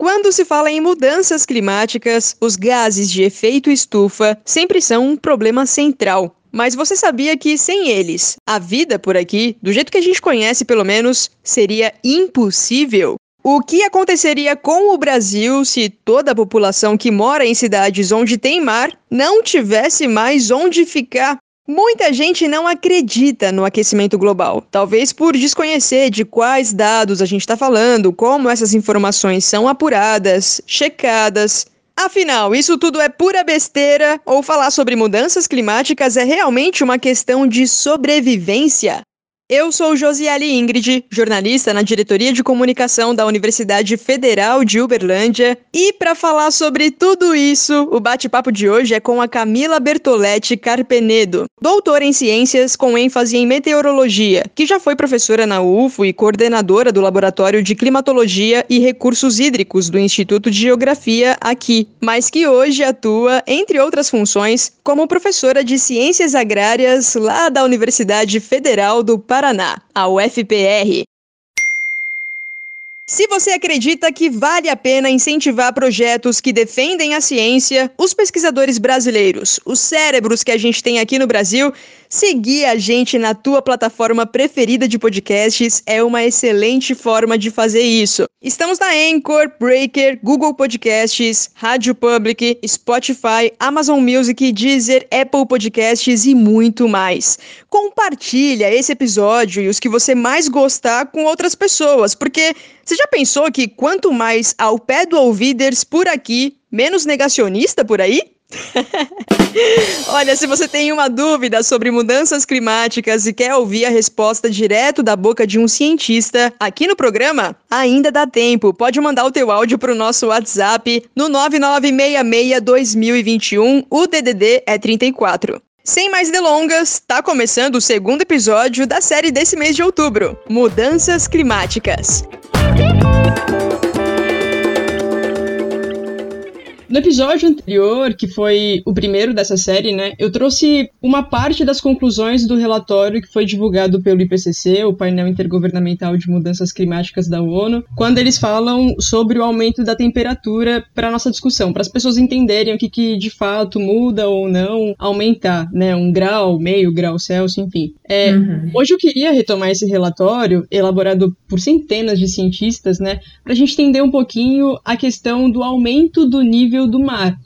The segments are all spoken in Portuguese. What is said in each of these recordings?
Quando se fala em mudanças climáticas, os gases de efeito estufa sempre são um problema central. Mas você sabia que sem eles, a vida por aqui, do jeito que a gente conhece pelo menos, seria impossível? O que aconteceria com o Brasil se toda a população que mora em cidades onde tem mar não tivesse mais onde ficar? Muita gente não acredita no aquecimento global, talvez por desconhecer de quais dados a gente está falando, como essas informações são apuradas, checadas. Afinal, isso tudo é pura besteira ou falar sobre mudanças climáticas é realmente uma questão de sobrevivência? Eu sou Josiele Ingrid, jornalista na diretoria de comunicação da Universidade Federal de Uberlândia, e para falar sobre tudo isso, o bate-papo de hoje é com a Camila Bertoletti Carpenedo, doutora em ciências com ênfase em meteorologia, que já foi professora na UFO e coordenadora do Laboratório de Climatologia e Recursos Hídricos do Instituto de Geografia aqui, mas que hoje atua, entre outras funções, como professora de ciências agrárias lá da Universidade Federal do Paraná. Paraná, a UFPR. Se você acredita que vale a pena incentivar projetos que defendem a ciência, os pesquisadores brasileiros, os cérebros que a gente tem aqui no Brasil, Seguir a gente na tua plataforma preferida de podcasts é uma excelente forma de fazer isso. Estamos na Anchor, Breaker, Google Podcasts, Rádio Public, Spotify, Amazon Music, Deezer, Apple Podcasts e muito mais. Compartilha esse episódio e os que você mais gostar com outras pessoas, porque você já pensou que quanto mais ao pé do ouviders por aqui, menos negacionista por aí? Olha, se você tem uma dúvida sobre mudanças climáticas e quer ouvir a resposta direto da boca de um cientista aqui no programa, ainda dá tempo. Pode mandar o teu áudio para o nosso WhatsApp no 9966-2021. O DDD é 34. Sem mais delongas, tá começando o segundo episódio da série desse mês de outubro: Mudanças Climáticas. No episódio anterior, que foi o primeiro dessa série, né, eu trouxe uma parte das conclusões do relatório que foi divulgado pelo IPCC, o painel intergovernamental de mudanças climáticas da ONU, quando eles falam sobre o aumento da temperatura para nossa discussão, para as pessoas entenderem o que, que de fato muda ou não aumentar, né, um grau, meio grau Celsius, enfim. É, uhum. Hoje eu queria retomar esse relatório elaborado por centenas de cientistas, né, para a gente entender um pouquinho a questão do aumento do nível nível do mar.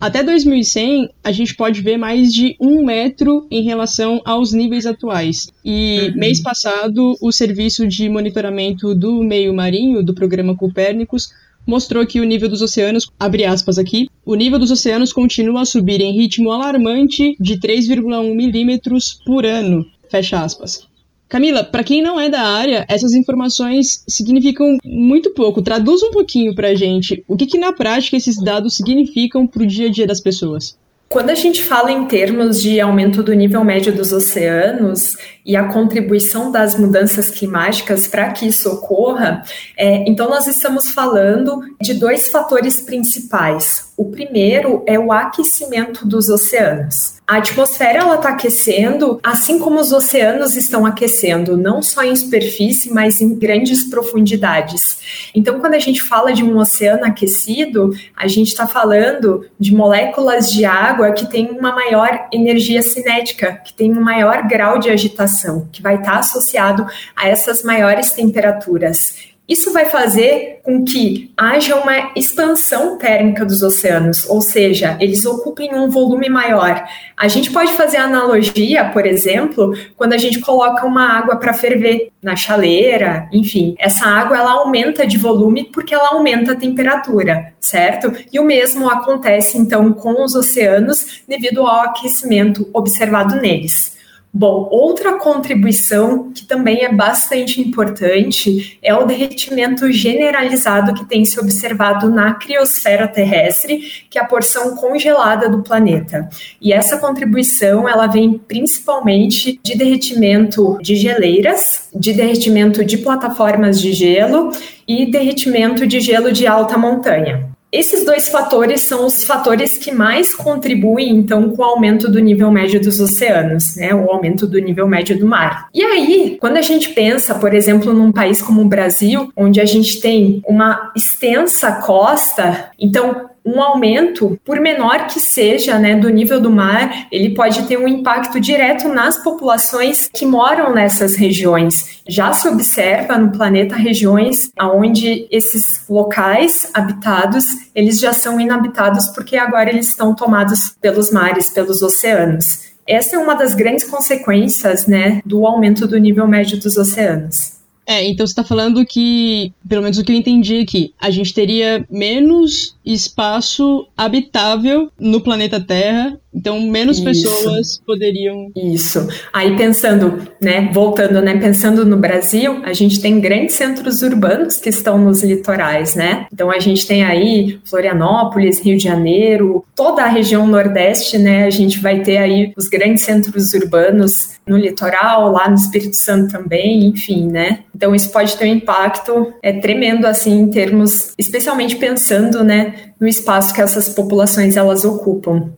Até 2100, a gente pode ver mais de um metro em relação aos níveis atuais. E uhum. mês passado, o serviço de monitoramento do meio marinho do programa Copérnicos mostrou que o nível dos oceanos, abre aspas aqui, o nível dos oceanos continua a subir em ritmo alarmante de 3,1 milímetros por ano, fecha aspas. Camila, para quem não é da área, essas informações significam muito pouco. Traduz um pouquinho para a gente o que, que na prática esses dados significam para o dia a dia das pessoas. Quando a gente fala em termos de aumento do nível médio dos oceanos e a contribuição das mudanças climáticas para que isso ocorra, é, então nós estamos falando de dois fatores principais. O primeiro é o aquecimento dos oceanos. A atmosfera ela está aquecendo, assim como os oceanos estão aquecendo, não só em superfície, mas em grandes profundidades. Então, quando a gente fala de um oceano aquecido, a gente está falando de moléculas de água que têm uma maior energia cinética, que tem um maior grau de agitação, que vai estar tá associado a essas maiores temperaturas. Isso vai fazer com que haja uma expansão térmica dos oceanos, ou seja, eles ocupem um volume maior. A gente pode fazer analogia, por exemplo, quando a gente coloca uma água para ferver na chaleira, enfim, essa água ela aumenta de volume porque ela aumenta a temperatura, certo? E o mesmo acontece então com os oceanos devido ao aquecimento observado neles. Bom, outra contribuição que também é bastante importante é o derretimento generalizado que tem se observado na criosfera terrestre, que é a porção congelada do planeta. E essa contribuição, ela vem principalmente de derretimento de geleiras, de derretimento de plataformas de gelo e derretimento de gelo de alta montanha. Esses dois fatores são os fatores que mais contribuem, então, com o aumento do nível médio dos oceanos, né? O aumento do nível médio do mar. E aí, quando a gente pensa, por exemplo, num país como o Brasil, onde a gente tem uma extensa costa, então um aumento, por menor que seja, né, do nível do mar, ele pode ter um impacto direto nas populações que moram nessas regiões. Já se observa no planeta regiões onde esses locais habitados, eles já são inabitados porque agora eles estão tomados pelos mares, pelos oceanos. Essa é uma das grandes consequências, né, do aumento do nível médio dos oceanos. É, então você está falando que, pelo menos o que eu entendi aqui, a gente teria menos espaço habitável no planeta Terra então, menos Isso. pessoas poderiam. Isso. Aí pensando, né, voltando, né, pensando no Brasil, a gente tem grandes centros urbanos que estão nos litorais, né? Então a gente tem aí Florianópolis, Rio de Janeiro, toda a região Nordeste, né? A gente vai ter aí os grandes centros urbanos no litoral, lá no Espírito Santo também, enfim, né? Então isso pode ter um impacto é tremendo assim em termos, especialmente pensando, né, no espaço que essas populações elas ocupam.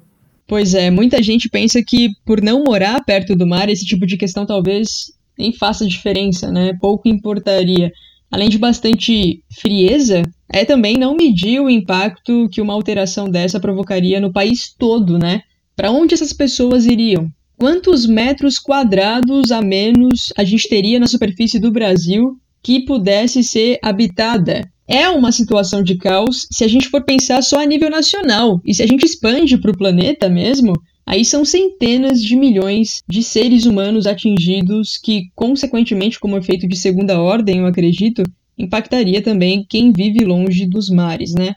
Pois é, muita gente pensa que por não morar perto do mar, esse tipo de questão talvez nem faça diferença, né? Pouco importaria. Além de bastante frieza, é também não medir o impacto que uma alteração dessa provocaria no país todo, né? Para onde essas pessoas iriam? Quantos metros quadrados a menos a gente teria na superfície do Brasil que pudesse ser habitada? é uma situação de caos se a gente for pensar só a nível nacional. E se a gente expande para o planeta mesmo, aí são centenas de milhões de seres humanos atingidos que, consequentemente, como efeito de segunda ordem, eu acredito, impactaria também quem vive longe dos mares, né?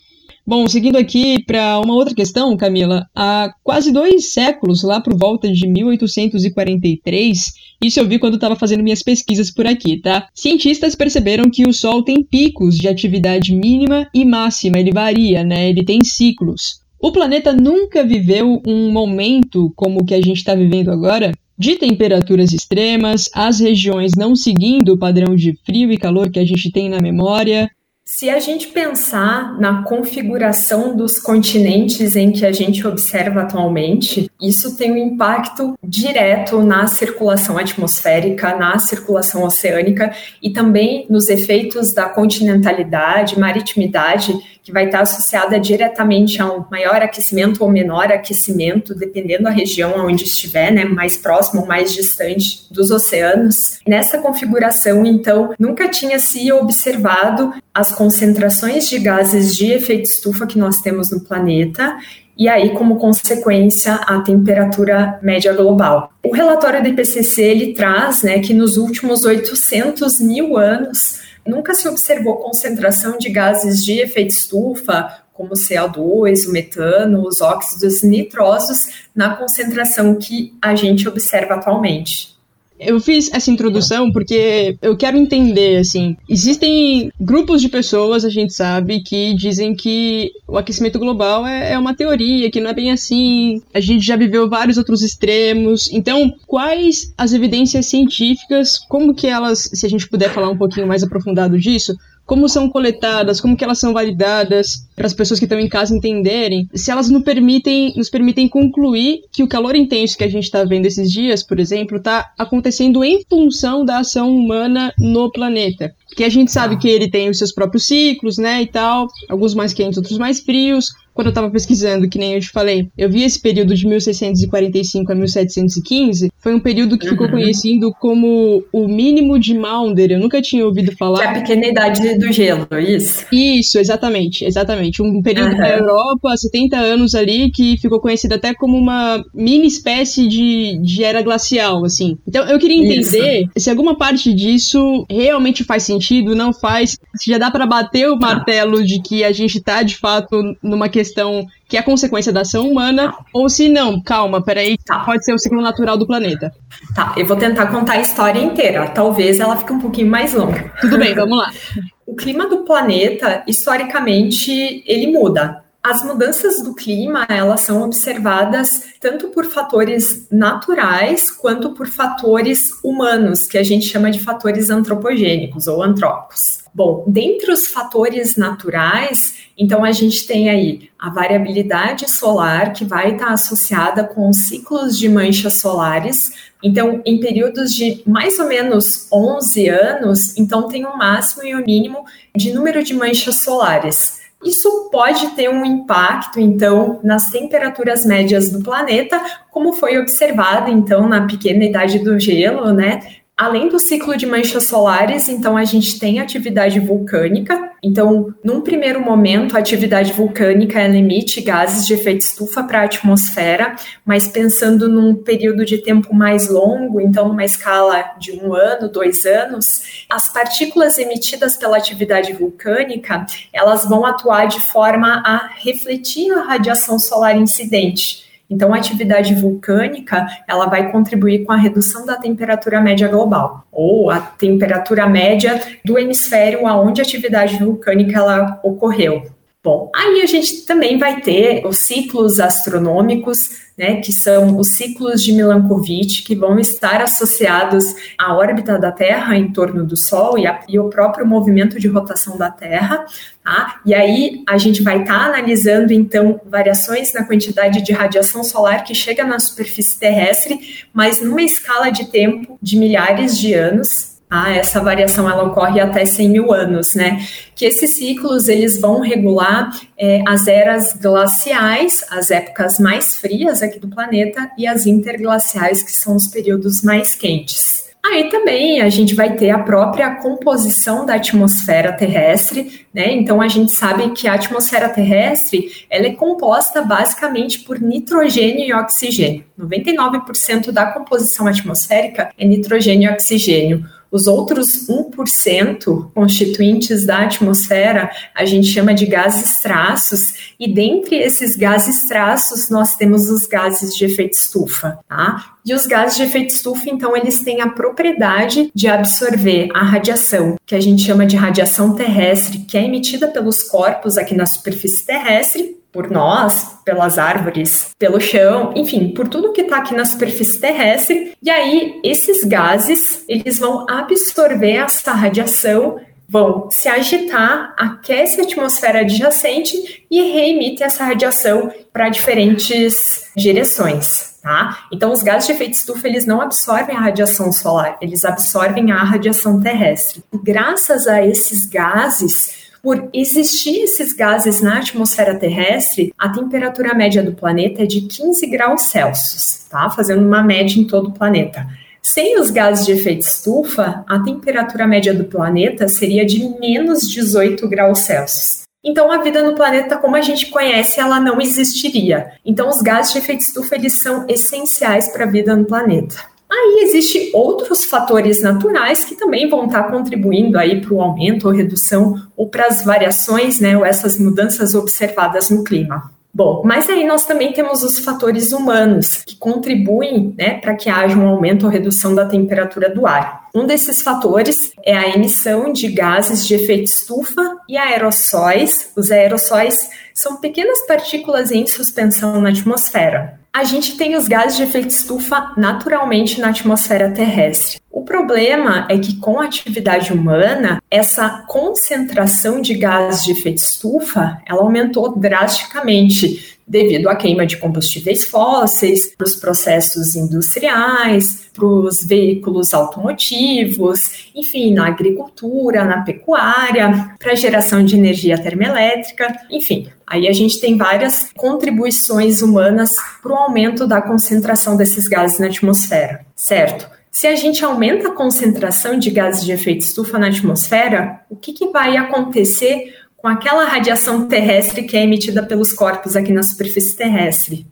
Bom, seguindo aqui para uma outra questão, Camila, há quase dois séculos, lá por volta de 1843, isso eu vi quando estava fazendo minhas pesquisas por aqui, tá? Cientistas perceberam que o Sol tem picos de atividade mínima e máxima, ele varia, né? Ele tem ciclos. O planeta nunca viveu um momento como o que a gente está vivendo agora, de temperaturas extremas, as regiões não seguindo o padrão de frio e calor que a gente tem na memória, se a gente pensar na configuração dos continentes em que a gente observa atualmente, isso tem um impacto direto na circulação atmosférica, na circulação oceânica e também nos efeitos da continentalidade, maritimidade que vai estar associada diretamente a um maior aquecimento ou menor aquecimento, dependendo da região onde estiver, né, mais próximo ou mais distante dos oceanos. Nessa configuração, então, nunca tinha se observado as concentrações de gases de efeito estufa que nós temos no planeta e aí, como consequência, a temperatura média global. O relatório do IPCC ele traz né, que nos últimos 800 mil anos nunca se observou concentração de gases de efeito estufa, como o CO2, o metano, os óxidos nitrosos, na concentração que a gente observa atualmente. Eu fiz essa introdução porque eu quero entender, assim, existem grupos de pessoas, a gente sabe, que dizem que o aquecimento global é, é uma teoria, que não é bem assim, a gente já viveu vários outros extremos, então, quais as evidências científicas, como que elas, se a gente puder falar um pouquinho mais aprofundado disso, como são coletadas, como que elas são validadas, para as pessoas que estão em casa entenderem, se elas permitem, nos permitem concluir que o calor intenso que a gente está vendo esses dias, por exemplo, está acontecendo em função da ação humana no planeta. Que a gente sabe que ele tem os seus próprios ciclos, né, e tal, alguns mais quentes, outros mais frios, quando eu estava pesquisando, que nem eu te falei, eu vi esse período de 1645 a 1715, foi um período que uhum. ficou conhecido como o mínimo de Maunder. Eu nunca tinha ouvido falar. Que é a pequena idade do gelo, isso? Isso, exatamente, exatamente. Um período uhum. na Europa, 70 anos ali, que ficou conhecido até como uma mini espécie de, de era glacial, assim. Então eu queria entender isso. se alguma parte disso realmente faz sentido, não faz, se já dá para bater o martelo de que a gente tá de fato numa questão questão que é consequência da ação humana, ou se não, calma, peraí, tá. pode ser o ciclo natural do planeta. Tá, eu vou tentar contar a história inteira. Talvez ela fique um pouquinho mais longa. Tudo bem, vamos lá. o clima do planeta, historicamente, ele muda. As mudanças do clima, elas são observadas tanto por fatores naturais quanto por fatores humanos, que a gente chama de fatores antropogênicos ou antrópicos. Bom, dentre os fatores naturais, então a gente tem aí a variabilidade solar, que vai estar associada com ciclos de manchas solares. Então, em períodos de mais ou menos 11 anos, então tem um máximo e um mínimo de número de manchas solares. Isso pode ter um impacto, então, nas temperaturas médias do planeta, como foi observado, então, na pequena idade do gelo, né? Além do ciclo de manchas solares, então a gente tem atividade vulcânica. Então, num primeiro momento, a atividade vulcânica ela emite gases de efeito estufa para a atmosfera, mas pensando num período de tempo mais longo, então numa escala de um ano, dois anos, as partículas emitidas pela atividade vulcânica elas vão atuar de forma a refletir a radiação solar incidente. Então, a atividade vulcânica ela vai contribuir com a redução da temperatura média global, ou a temperatura média do hemisfério aonde a atividade vulcânica ela ocorreu. Bom, aí a gente também vai ter os ciclos astronômicos, né, que são os ciclos de Milankovitch, que vão estar associados à órbita da Terra em torno do Sol e, a, e o próprio movimento de rotação da Terra. Tá? E aí a gente vai estar tá analisando, então, variações na quantidade de radiação solar que chega na superfície terrestre, mas numa escala de tempo de milhares de anos, ah, essa variação ela ocorre até 100 mil anos, né? Que esses ciclos eles vão regular é, as eras glaciais, as épocas mais frias aqui do planeta, e as interglaciais, que são os períodos mais quentes. Aí também a gente vai ter a própria composição da atmosfera terrestre, né? Então a gente sabe que a atmosfera terrestre ela é composta basicamente por nitrogênio e oxigênio. 99% da composição atmosférica é nitrogênio e oxigênio. Os outros 1% constituintes da atmosfera a gente chama de gases traços, e dentre esses gases traços nós temos os gases de efeito estufa, tá? E os gases de efeito estufa, então, eles têm a propriedade de absorver a radiação, que a gente chama de radiação terrestre, que é emitida pelos corpos aqui na superfície terrestre, por nós, pelas árvores, pelo chão, enfim, por tudo que está aqui na superfície terrestre. E aí, esses gases, eles vão absorver essa radiação, vão se agitar, aquece a atmosfera adjacente e reemite essa radiação para diferentes direções. Tá? Então, os gases de efeito estufa eles não absorvem a radiação solar, eles absorvem a radiação terrestre. E graças a esses gases, por existir esses gases na atmosfera terrestre, a temperatura média do planeta é de 15 graus Celsius, tá? Fazendo uma média em todo o planeta. Sem os gases de efeito estufa, a temperatura média do planeta seria de menos 18 graus Celsius. Então, a vida no planeta como a gente conhece, ela não existiria. Então, os gases de efeito estufa, eles são essenciais para a vida no planeta. Aí existem outros fatores naturais que também vão estar contribuindo aí para o aumento ou redução ou para as variações, né, ou essas mudanças observadas no clima. Bom, mas aí nós também temos os fatores humanos que contribuem né, para que haja um aumento ou redução da temperatura do ar. Um desses fatores é a emissão de gases de efeito estufa e aerossóis. Os aerossóis são pequenas partículas em suspensão na atmosfera. A gente tem os gases de efeito estufa naturalmente na atmosfera terrestre. O problema é que com a atividade humana, essa concentração de gases de efeito estufa, ela aumentou drasticamente devido à queima de combustíveis fósseis, para os processos industriais, para os veículos automotivos, enfim, na agricultura, na pecuária, para a geração de energia termoelétrica, enfim. Aí a gente tem várias contribuições humanas para o aumento da concentração desses gases na atmosfera, certo? Se a gente aumenta a concentração de gases de efeito estufa na atmosfera, o que, que vai acontecer com aquela radiação terrestre que é emitida pelos corpos aqui na superfície terrestre.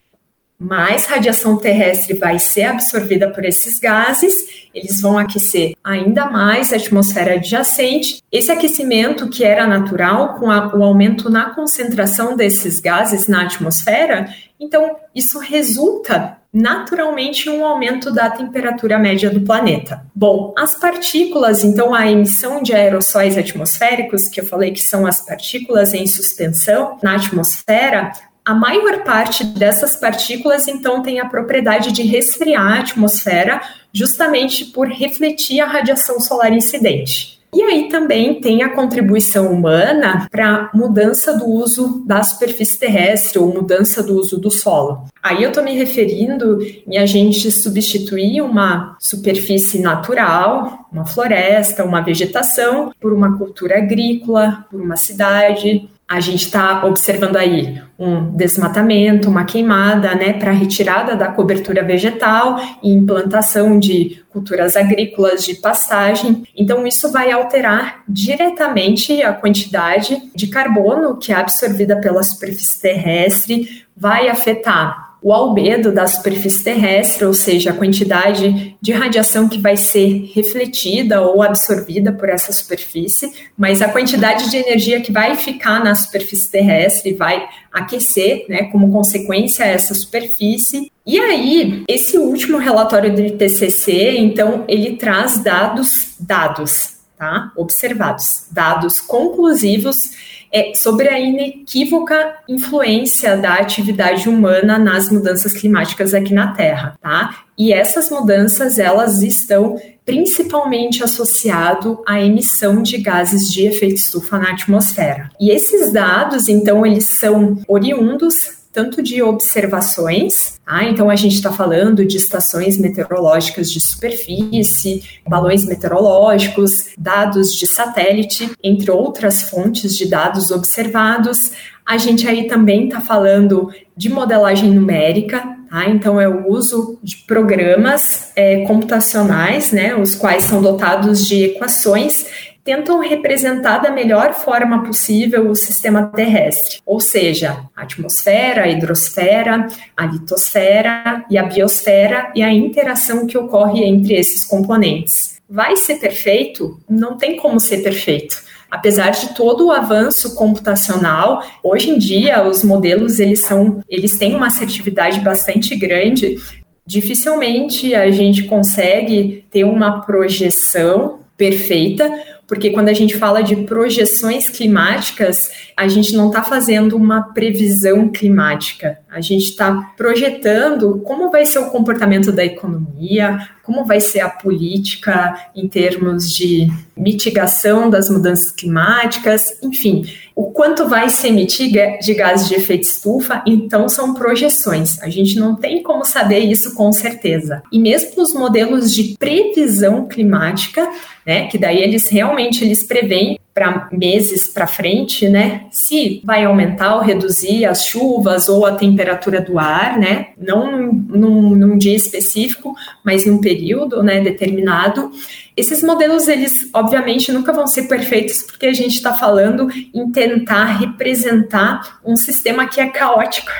Mais radiação terrestre vai ser absorvida por esses gases, eles vão aquecer ainda mais a atmosfera adjacente. Esse aquecimento que era natural, com a, o aumento na concentração desses gases na atmosfera, então isso resulta naturalmente um aumento da temperatura média do planeta. Bom, as partículas, então a emissão de aerossóis atmosféricos, que eu falei que são as partículas em suspensão na atmosfera, a maior parte dessas partículas, então, tem a propriedade de resfriar a atmosfera, justamente por refletir a radiação solar incidente. E aí também tem a contribuição humana para mudança do uso da superfície terrestre ou mudança do uso do solo. Aí eu estou me referindo em a gente substituir uma superfície natural, uma floresta, uma vegetação, por uma cultura agrícola, por uma cidade, a gente está observando aí um desmatamento, uma queimada, né, para retirada da cobertura vegetal e implantação de culturas agrícolas de pastagem. Então, isso vai alterar diretamente a quantidade de carbono que é absorvida pela superfície terrestre, vai afetar o albedo da superfície terrestre, ou seja, a quantidade de radiação que vai ser refletida ou absorvida por essa superfície, mas a quantidade de energia que vai ficar na superfície terrestre vai aquecer, né, como consequência essa superfície. E aí, esse último relatório do TCC, então, ele traz dados, dados, tá? Observados, dados conclusivos é sobre a inequívoca influência da atividade humana nas mudanças climáticas aqui na Terra, tá? E essas mudanças, elas estão principalmente associado à emissão de gases de efeito estufa na atmosfera. E esses dados, então, eles são oriundos tanto de observações, tá? então a gente está falando de estações meteorológicas de superfície, balões meteorológicos, dados de satélite, entre outras fontes de dados observados. A gente aí também está falando de modelagem numérica, tá? então é o uso de programas é, computacionais, né, os quais são dotados de equações tentam representar da melhor forma possível o sistema terrestre, ou seja, a atmosfera, a hidrosfera, a litosfera e a biosfera e a interação que ocorre entre esses componentes. Vai ser perfeito? Não tem como ser perfeito. Apesar de todo o avanço computacional, hoje em dia os modelos eles são, eles têm uma assertividade bastante grande. Dificilmente a gente consegue ter uma projeção perfeita, porque quando a gente fala de projeções climáticas, a gente não está fazendo uma previsão climática, a gente está projetando como vai ser o comportamento da economia, como vai ser a política em termos de mitigação das mudanças climáticas, enfim, o quanto vai se emitir de gases de efeito estufa, então são projeções. A gente não tem como saber isso com certeza. E mesmo os modelos de previsão climática, né, que daí eles realmente eles preveem para meses para frente, né? Se vai aumentar ou reduzir as chuvas ou a temperatura do ar, né? Não num, num dia específico, mas num período, né? Determinado. Esses modelos, eles obviamente nunca vão ser perfeitos porque a gente está falando em tentar representar um sistema que é caótico.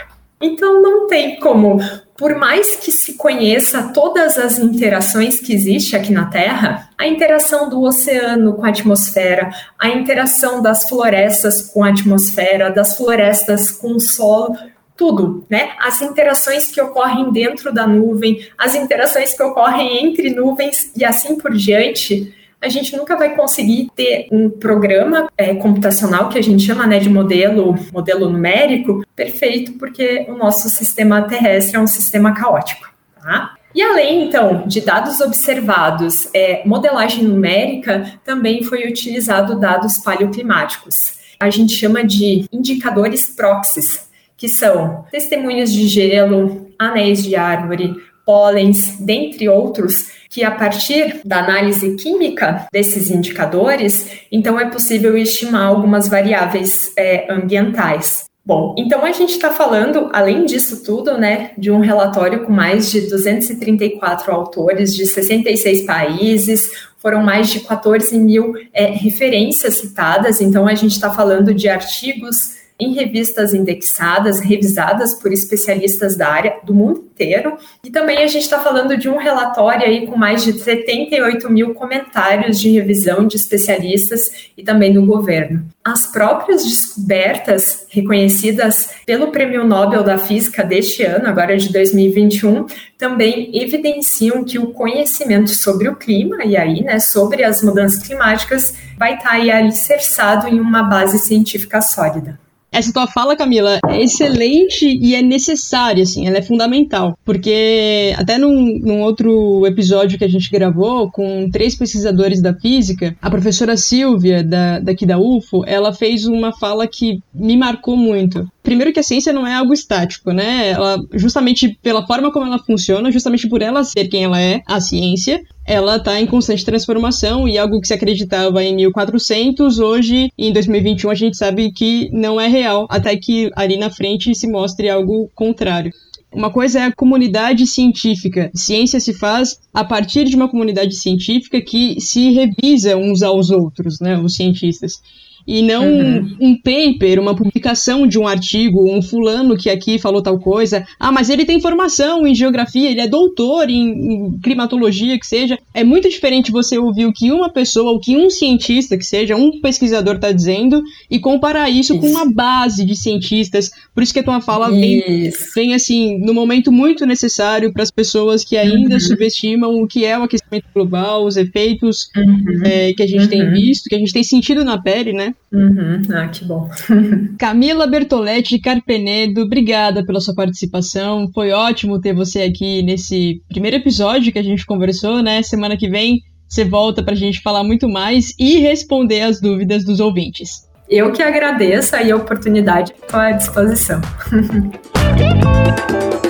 Então não tem como por mais que se conheça todas as interações que existem aqui na Terra, a interação do oceano com a atmosfera, a interação das florestas com a atmosfera, das florestas com o solo, tudo, né? As interações que ocorrem dentro da nuvem, as interações que ocorrem entre nuvens e assim por diante, a gente nunca vai conseguir ter um programa é, computacional que a gente chama né, de modelo, modelo numérico perfeito, porque o nosso sistema terrestre é um sistema caótico. Tá? E além, então, de dados observados, é, modelagem numérica, também foi utilizado dados paleoclimáticos. A gente chama de indicadores proxies, que são testemunhas de gelo, anéis de árvore, pólens, dentre outros, que a partir da análise química desses indicadores, então é possível estimar algumas variáveis é, ambientais. Bom, então a gente está falando, além disso tudo, né, de um relatório com mais de 234 autores de 66 países, foram mais de 14 mil é, referências citadas, então a gente está falando de artigos em revistas indexadas, revisadas por especialistas da área do mundo inteiro. E também a gente está falando de um relatório aí com mais de 78 mil comentários de revisão de especialistas e também do governo. As próprias descobertas reconhecidas pelo Prêmio Nobel da Física deste ano, agora de 2021, também evidenciam que o conhecimento sobre o clima e aí, né, sobre as mudanças climáticas vai estar tá aí alicerçado em uma base científica sólida. Essa tua fala, Camila, é excelente e é necessária, assim, ela é fundamental. Porque até num, num outro episódio que a gente gravou com três pesquisadores da física, a professora Silvia, da, daqui da UFO, ela fez uma fala que me marcou muito. Primeiro que a ciência não é algo estático, né? Ela, justamente pela forma como ela funciona, justamente por ela ser quem ela é, a ciência, ela está em constante transformação e algo que se acreditava em 1400, hoje, em 2021, a gente sabe que não é real, até que ali na frente se mostre algo contrário. Uma coisa é a comunidade científica. Ciência se faz a partir de uma comunidade científica que se revisa uns aos outros, né, os cientistas e não uhum. um paper, uma publicação de um artigo, um fulano que aqui falou tal coisa. Ah, mas ele tem formação em geografia, ele é doutor em, em climatologia, que seja. É muito diferente você ouvir o que uma pessoa, o que um cientista, que seja, um pesquisador está dizendo, e comparar isso, isso, com uma base de cientistas. Por isso que a tua fala vem, vem, assim, no momento muito necessário para as pessoas que ainda uhum. subestimam o que é o aquecimento global, os efeitos uhum. é, que a gente tem uhum. visto, que a gente tem sentido na pele, né? Uhum. Ah, que bom. Camila Bertoletti Carpenedo, obrigada pela sua participação. Foi ótimo ter você aqui nesse primeiro episódio que a gente conversou, né? Semana que vem você volta para a gente falar muito mais e responder as dúvidas dos ouvintes. Eu que agradeço aí a oportunidade, estou à disposição.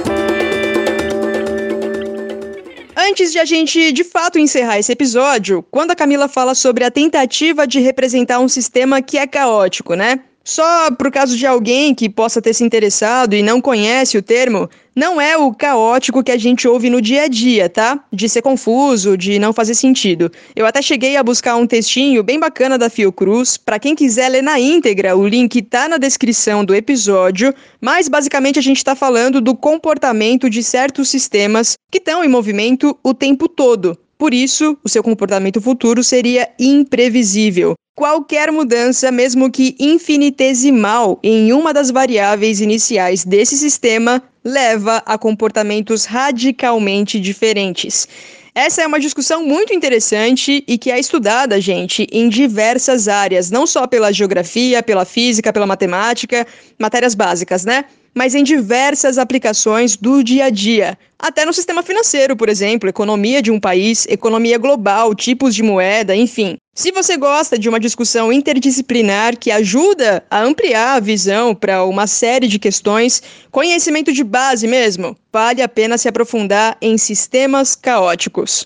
Antes de a gente de fato encerrar esse episódio, quando a Camila fala sobre a tentativa de representar um sistema que é caótico, né? Só por caso de alguém que possa ter se interessado e não conhece o termo, não é o caótico que a gente ouve no dia a dia, tá? De ser confuso, de não fazer sentido. Eu até cheguei a buscar um textinho bem bacana da Fiocruz, para quem quiser ler na íntegra, o link tá na descrição do episódio, mas basicamente a gente está falando do comportamento de certos sistemas que estão em movimento o tempo todo. Por isso, o seu comportamento futuro seria imprevisível. Qualquer mudança, mesmo que infinitesimal, em uma das variáveis iniciais desse sistema leva a comportamentos radicalmente diferentes. Essa é uma discussão muito interessante e que é estudada, gente, em diversas áreas, não só pela geografia, pela física, pela matemática, matérias básicas, né? Mas em diversas aplicações do dia a dia, até no sistema financeiro, por exemplo, economia de um país, economia global, tipos de moeda, enfim. Se você gosta de uma discussão interdisciplinar que ajuda a ampliar a visão para uma série de questões, conhecimento de base mesmo, vale a pena se aprofundar em sistemas caóticos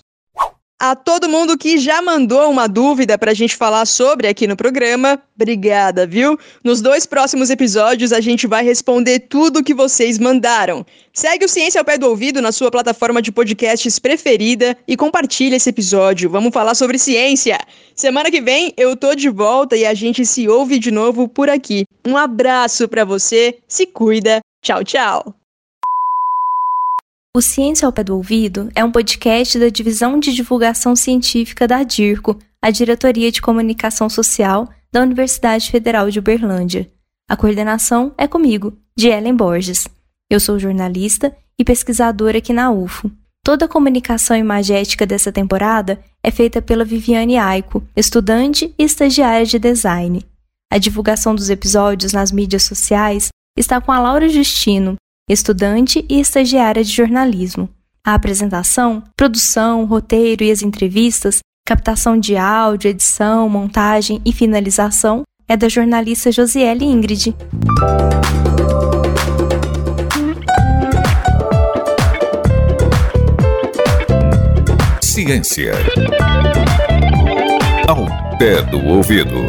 a todo mundo que já mandou uma dúvida para a gente falar sobre aqui no programa. Obrigada, viu? Nos dois próximos episódios a gente vai responder tudo que vocês mandaram. Segue o Ciência ao Pé do Ouvido na sua plataforma de podcasts preferida e compartilha esse episódio. Vamos falar sobre ciência. Semana que vem eu tô de volta e a gente se ouve de novo por aqui. Um abraço para você, se cuida. Tchau, tchau. O Ciência ao Pé do Ouvido é um podcast da Divisão de Divulgação Científica da DIRCO, a Diretoria de Comunicação Social da Universidade Federal de Uberlândia. A coordenação é comigo, de Ellen Borges. Eu sou jornalista e pesquisadora aqui na UFO. Toda a comunicação imagética dessa temporada é feita pela Viviane Aiko, estudante e estagiária de design. A divulgação dos episódios nas mídias sociais está com a Laura Justino, estudante e estagiária de jornalismo. A apresentação, produção, roteiro e as entrevistas, captação de áudio, edição, montagem e finalização é da jornalista Josiele Ingrid. Ciência. Ao pé do ouvido.